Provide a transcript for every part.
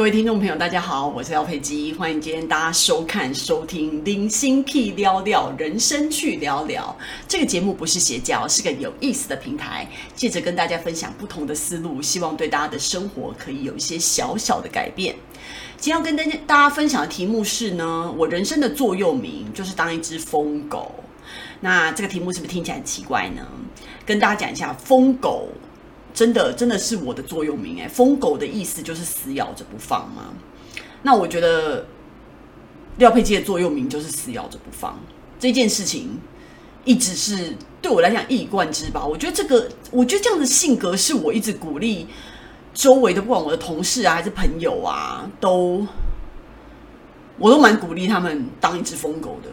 各位听众朋友，大家好，我是廖佩基，欢迎今天大家收看、收听《零星屁聊聊人生去聊聊》这个节目，不是邪教，是个有意思的平台，借着跟大家分享不同的思路，希望对大家的生活可以有一些小小的改变。今天要跟大家大家分享的题目是呢，我人生的座右铭就是当一只疯狗。那这个题目是不是听起来很奇怪呢？跟大家讲一下，疯狗。真的真的是我的座右铭哎，疯狗的意思就是死咬着不放吗？那我觉得廖佩基的座右铭就是死咬着不放。这件事情一直是对我来讲一以贯之吧。我觉得这个，我觉得这样的性格是我一直鼓励周围的，不管我的同事啊还是朋友啊，都我都蛮鼓励他们当一只疯狗的。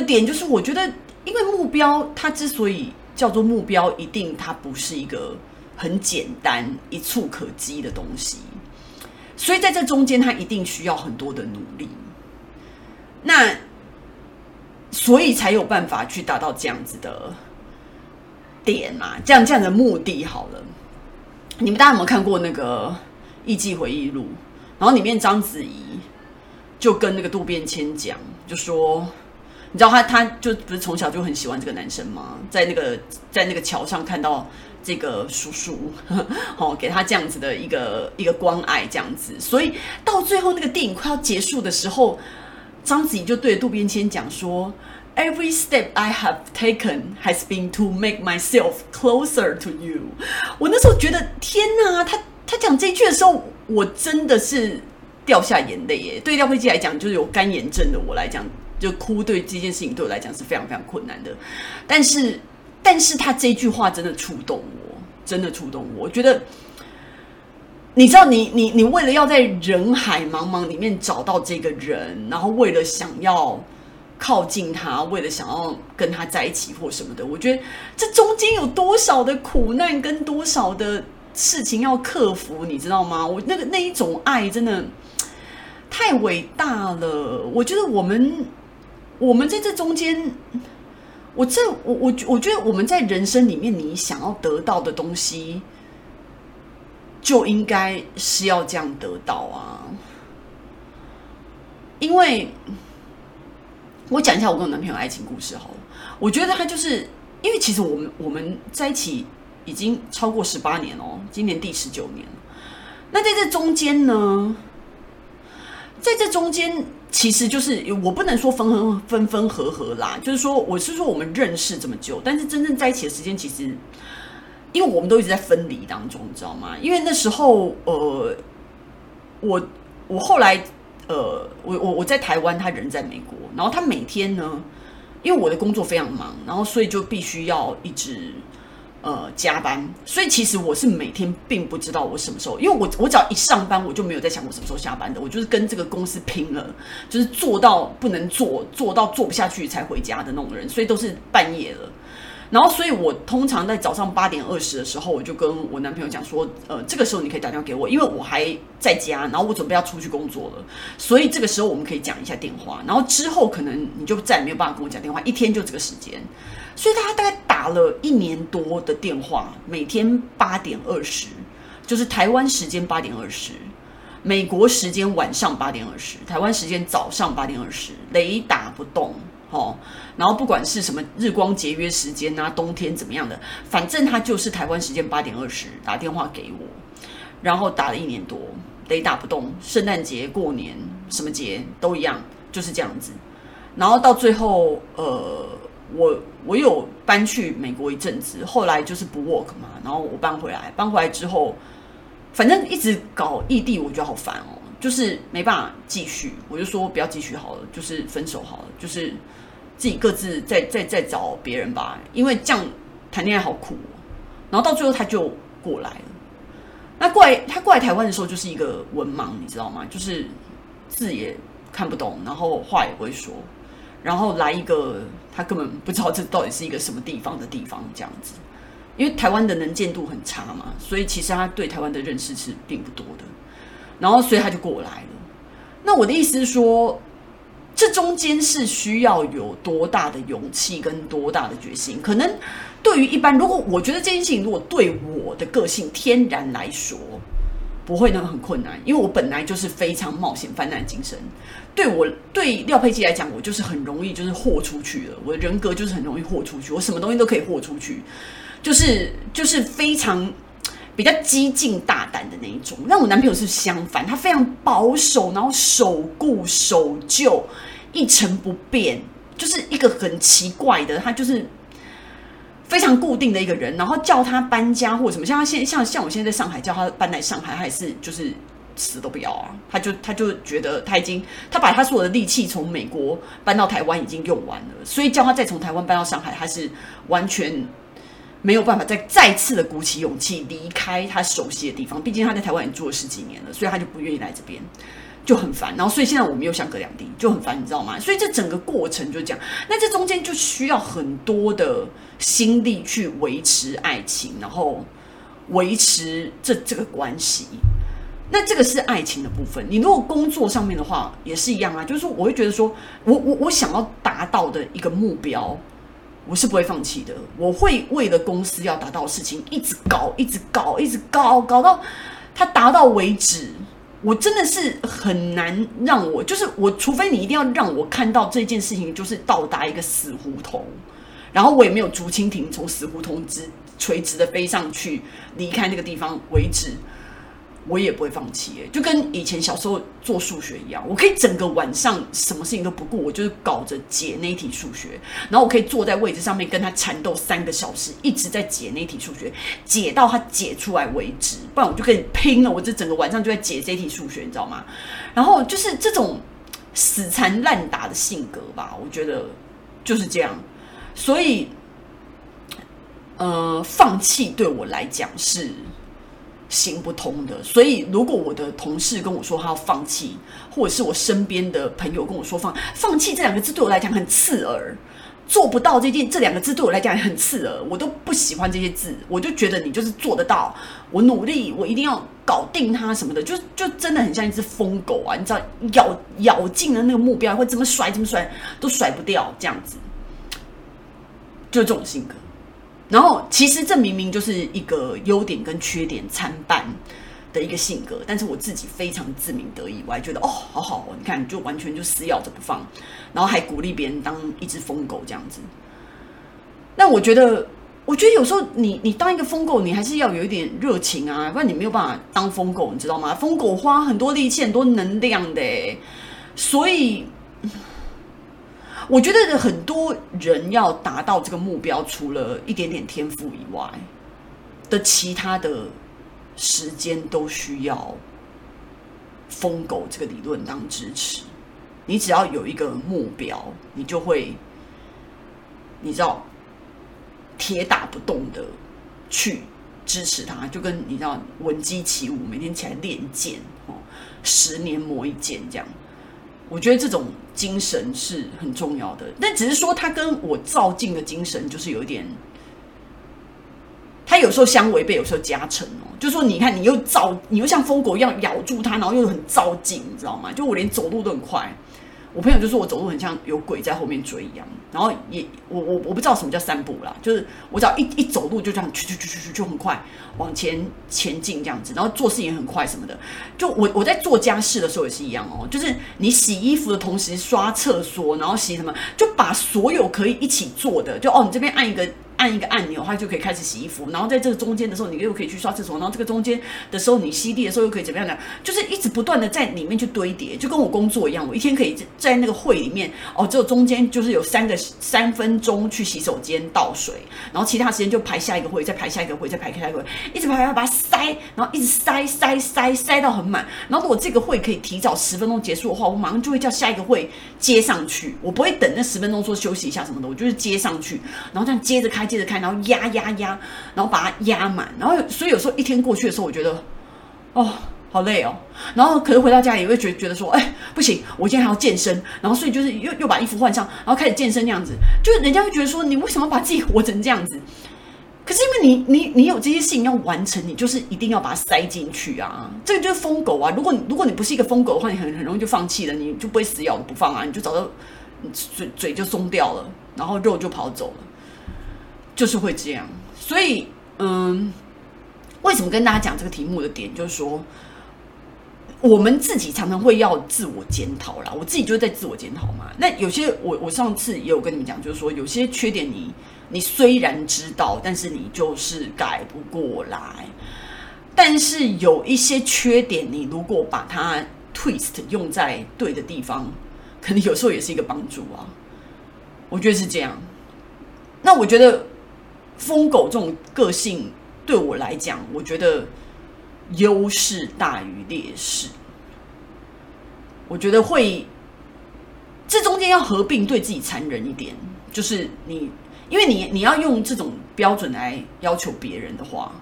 的点就是，我觉得因为目标它之所以叫做目标，一定它不是一个。很简单、一触可及的东西，所以在这中间，他一定需要很多的努力。那所以才有办法去达到这样子的点嘛？这样这样的目的好了。你们大家有没有看过那个《艺伎回忆录》？然后里面章子怡就跟那个渡边谦讲，就说：“你知道他，他就不是从小就很喜欢这个男生吗？在那个在那个桥上看到。”这个叔叔，哦，给他这样子的一个一个关爱，这样子，所以到最后那个电影快要结束的时候，章子怡就对渡边谦讲说：“Every step I have taken has been to make myself closer to you。”我那时候觉得天哪，他他讲这一句的时候，我真的是掉下眼泪耶。对廖佩基来讲，就是有干眼症的我来讲，就哭对这件事情对我来讲是非常非常困难的，但是。但是他这句话真的触动我，真的触动我。我觉得，你知道你，你你为了要在人海茫茫里面找到这个人，然后为了想要靠近他，为了想要跟他在一起或什么的，我觉得这中间有多少的苦难跟多少的事情要克服，你知道吗？我那个那一种爱真的太伟大了。我觉得我们我们在这中间。我这我我我觉得我们在人生里面，你想要得到的东西，就应该是要这样得到啊。因为，我讲一下我跟我男朋友爱情故事好了。我觉得他就是因为其实我们我们在一起已经超过十八年哦，今年第十九年。那在这中间呢，在这中间。其实就是我不能说分分分分合合啦，就是说我是说我们认识这么久，但是真正在一起的时间其实，因为我们都一直在分离当中，你知道吗？因为那时候呃，我我后来呃，我我我在台湾，他人在美国，然后他每天呢，因为我的工作非常忙，然后所以就必须要一直。呃，加班，所以其实我是每天并不知道我什么时候，因为我我只要一上班，我就没有在想我什么时候下班的，我就是跟这个公司拼了，就是做到不能做，做到做不下去才回家的那种人，所以都是半夜了。然后，所以我通常在早上八点二十的时候，我就跟我男朋友讲说，呃，这个时候你可以打电话给我，因为我还在家，然后我准备要出去工作了，所以这个时候我们可以讲一下电话。然后之后可能你就再也没有办法跟我讲电话，一天就这个时间。所以大家大概打了一年多的电话，每天八点二十，就是台湾时间八点二十，美国时间晚上八点二十，台湾时间早上八点二十，雷打不动，哦。然后不管是什么日光节约时间啊，冬天怎么样的，反正他就是台湾时间八点二十打电话给我，然后打了一年多，雷打不动，圣诞节、过年什么节都一样，就是这样子。然后到最后，呃。我我有搬去美国一阵子，后来就是不 work 嘛，然后我搬回来，搬回来之后，反正一直搞异地，我觉得好烦哦，就是没办法继续，我就说不要继续好了，就是分手好了，就是自己各自再再再找别人吧，因为这样谈恋爱好苦哦。然后到最后他就过来了，那过来他过来台湾的时候就是一个文盲，你知道吗？就是字也看不懂，然后话也不会说。然后来一个，他根本不知道这到底是一个什么地方的地方，这样子，因为台湾的能见度很差嘛，所以其实他对台湾的认识是并不多的。然后，所以他就过来了。那我的意思是说，这中间是需要有多大的勇气跟多大的决心？可能对于一般，如果我觉得这件事情，如果对我的个性天然来说，不会那么很困难，因为我本来就是非常冒险犯难精神。对我对廖佩基来讲，我就是很容易就是豁出去了。我的人格就是很容易豁出去，我什么东西都可以豁出去，就是就是非常比较激进大胆的那一种。但我男朋友是相反，他非常保守，然后守固守旧，一成不变，就是一个很奇怪的，他就是。非常固定的一个人，然后叫他搬家或者什么，像他现像像我现在在上海叫他搬来上海，他也是就是死都不要啊！他就他就觉得他已经他把他所有的力气从美国搬到台湾已经用完了，所以叫他再从台湾搬到上海，他是完全没有办法再再次的鼓起勇气离开他熟悉的地方。毕竟他在台湾已经住了十几年了，所以他就不愿意来这边。就很烦，然后所以现在我们又相隔两地，就很烦，你知道吗？所以这整个过程就这样，那这中间就需要很多的心力去维持爱情，然后维持这这个关系。那这个是爱情的部分。你如果工作上面的话也是一样啊，就是说我会觉得说我我我想要达到的一个目标，我是不会放弃的。我会为了公司要达到的事情一直搞，一直搞，一直搞，搞到它达到为止。我真的是很难让我，就是我，除非你一定要让我看到这件事情就是到达一个死胡同，然后我也没有竹蜻蜓从死胡同直垂直的飞上去离开那个地方为止。我也不会放弃，就跟以前小时候做数学一样，我可以整个晚上什么事情都不顾，我就是搞着解那一题数学，然后我可以坐在位置上面跟他缠斗三个小时，一直在解那一题数学，解到他解出来为止，不然我就跟你拼了，我这整个晚上就在解这题数学，你知道吗？然后就是这种死缠烂打的性格吧，我觉得就是这样，所以，呃，放弃对我来讲是。行不通的，所以如果我的同事跟我说他要放弃，或者是我身边的朋友跟我说放放弃这两个字对我来讲很刺耳，做不到这件这两个字对我来讲也很刺耳，我都不喜欢这些字，我就觉得你就是做得到，我努力，我一定要搞定他什么的，就就真的很像一只疯狗啊，你知道咬咬进了那个目标会怎么甩怎么甩都甩不掉，这样子，就这种性格。然后，其实这明明就是一个优点跟缺点参半的一个性格，但是我自己非常自鸣得意，我还觉得哦，好好哦，你看，就完全就死咬着不放，然后还鼓励别人当一只疯狗这样子。那我觉得，我觉得有时候你你当一个疯狗，你还是要有一点热情啊，不然你没有办法当疯狗，你知道吗？疯狗花很多力气、很多能量的，所以。我觉得很多人要达到这个目标，除了一点点天赋以外的其他的时间，都需要疯狗这个理论当支持。你只要有一个目标，你就会，你知道，铁打不动的去支持它，就跟你知道闻鸡起舞，每天起来练剑哦，十年磨一剑这样。我觉得这种精神是很重要的，但只是说他跟我造境的精神就是有一点，他有时候相违背，有时候加成哦。就说你看，你又造，你又像疯狗一样咬住他，然后又很造境，你知道吗？就我连走路都很快。我朋友就说我走路很像有鬼在后面追一样，然后也我我我不知道什么叫散步啦，就是我只要一一走路就这样去去去去去就很快往前前进这样子，然后做事也很快什么的。就我我在做家事的时候也是一样哦，就是你洗衣服的同时刷厕所，然后洗什么，就把所有可以一起做的，就哦你这边按一个。按一个按钮，它就可以开始洗衣服。然后在这个中间的时候，你又可以去刷厕所。然后这个中间的时候，你吸地的时候又可以怎么样呢？就是一直不断的在里面去堆叠，就跟我工作一样。我一天可以在那个会里面哦，只有中间就是有三个三分钟去洗手间倒水，然后其他时间就排下一个会，再排下一个会，再排下一个会，一直排排把它塞，然后一直塞塞塞塞到很满。然后如果这个会可以提早十分钟结束的话，我马上就会叫下一个会接上去。我不会等那十分钟说休息一下什么的，我就是接上去，然后这样接着开。接着看，然后压压压，然后把它压满，然后所以有时候一天过去的时候，我觉得哦好累哦，然后可是回到家也会觉得觉得说，哎不行，我今天还要健身，然后所以就是又又把衣服换上，然后开始健身那样子，就人家会觉得说，你为什么把自己活成这样子？可是因为你你你有这些事情要完成，你就是一定要把它塞进去啊，这个就是疯狗啊。如果如果你不是一个疯狗的话，你很很容易就放弃了，你就不会死咬不放啊，你就找到嘴嘴就松掉了，然后肉就跑走了。就是会这样，所以嗯，为什么跟大家讲这个题目的点，就是说，我们自己常常会要自我检讨啦，我自己就在自我检讨嘛。那有些我我上次也有跟你们讲，就是说有些缺点你你虽然知道，但是你就是改不过来。但是有一些缺点，你如果把它 twist 用在对的地方，可能有时候也是一个帮助啊。我觉得是这样。那我觉得疯狗这种个性对我来讲，我觉得。优势大于劣势，我觉得会，这中间要合并，对自己残忍一点，就是你，因为你你要用这种标准来要求别人的话，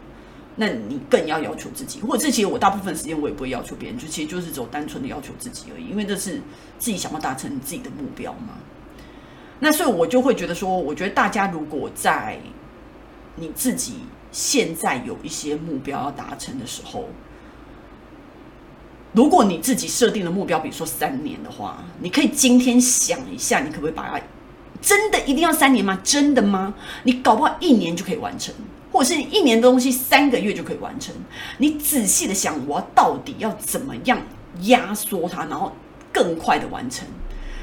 那你更要要求自己。或者这其实我大部分时间我也不会要求别人，就其实就是走单纯的要求自己而已，因为这是自己想要达成自己的目标嘛。那所以我就会觉得说，我觉得大家如果在你自己。现在有一些目标要达成的时候，如果你自己设定的目标，比如说三年的话，你可以今天想一下，你可不可以把它真的一定要三年吗？真的吗？你搞不好一年就可以完成，或者是一年的东西三个月就可以完成。你仔细的想，我要到底要怎么样压缩它，然后更快的完成，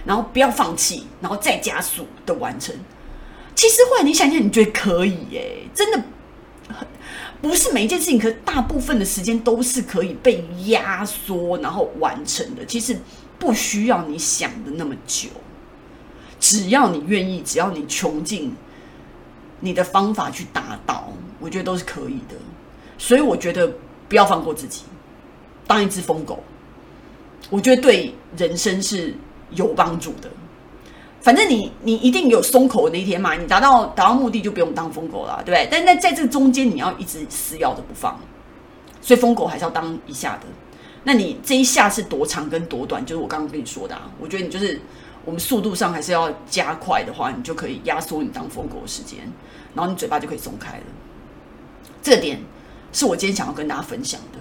然后不要放弃，然后再加速的完成。其实后来你想想，你觉得可以耶，真的。不是每一件事情，可大部分的时间都是可以被压缩然后完成的。其实不需要你想的那么久，只要你愿意，只要你穷尽你的方法去达到，我觉得都是可以的。所以我觉得不要放过自己，当一只疯狗，我觉得对人生是有帮助的。反正你你一定有松口的那一天嘛，你达到达到目的就不用当疯狗了，对不对？但在在这中间，你要一直撕咬着不放，所以疯狗还是要当一下的。那你这一下是多长跟多短，就是我刚刚跟你说的啊。我觉得你就是我们速度上还是要加快的话，你就可以压缩你当疯狗的时间，然后你嘴巴就可以松开了。这点是我今天想要跟大家分享的，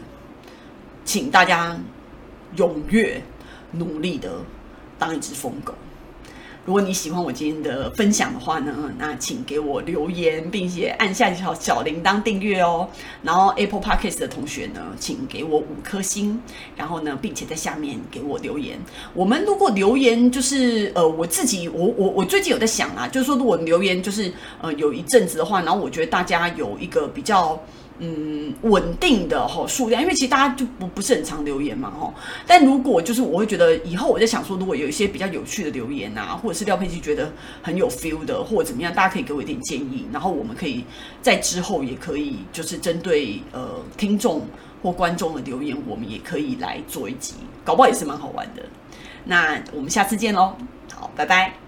请大家踊跃努力的当一只疯狗。如果你喜欢我今天的分享的话呢，那请给我留言，并且按下小小铃铛订阅哦。然后 Apple Podcast 的同学呢，请给我五颗星，然后呢，并且在下面给我留言。我们如果留言就是呃，我自己我我我最近有在想啊，就是说如果留言就是呃有一阵子的话，然后我觉得大家有一个比较。嗯，稳定的吼数量，因为其实大家就不不是很常留言嘛吼。但如果就是我会觉得以后我在想说，如果有一些比较有趣的留言啊，或者是廖佩琪觉得很有 feel 的，或者怎么样，大家可以给我一点建议，然后我们可以在之后也可以就是针对呃听众或观众的留言，我们也可以来做一集，搞不好也是蛮好玩的。那我们下次见喽，好，拜拜。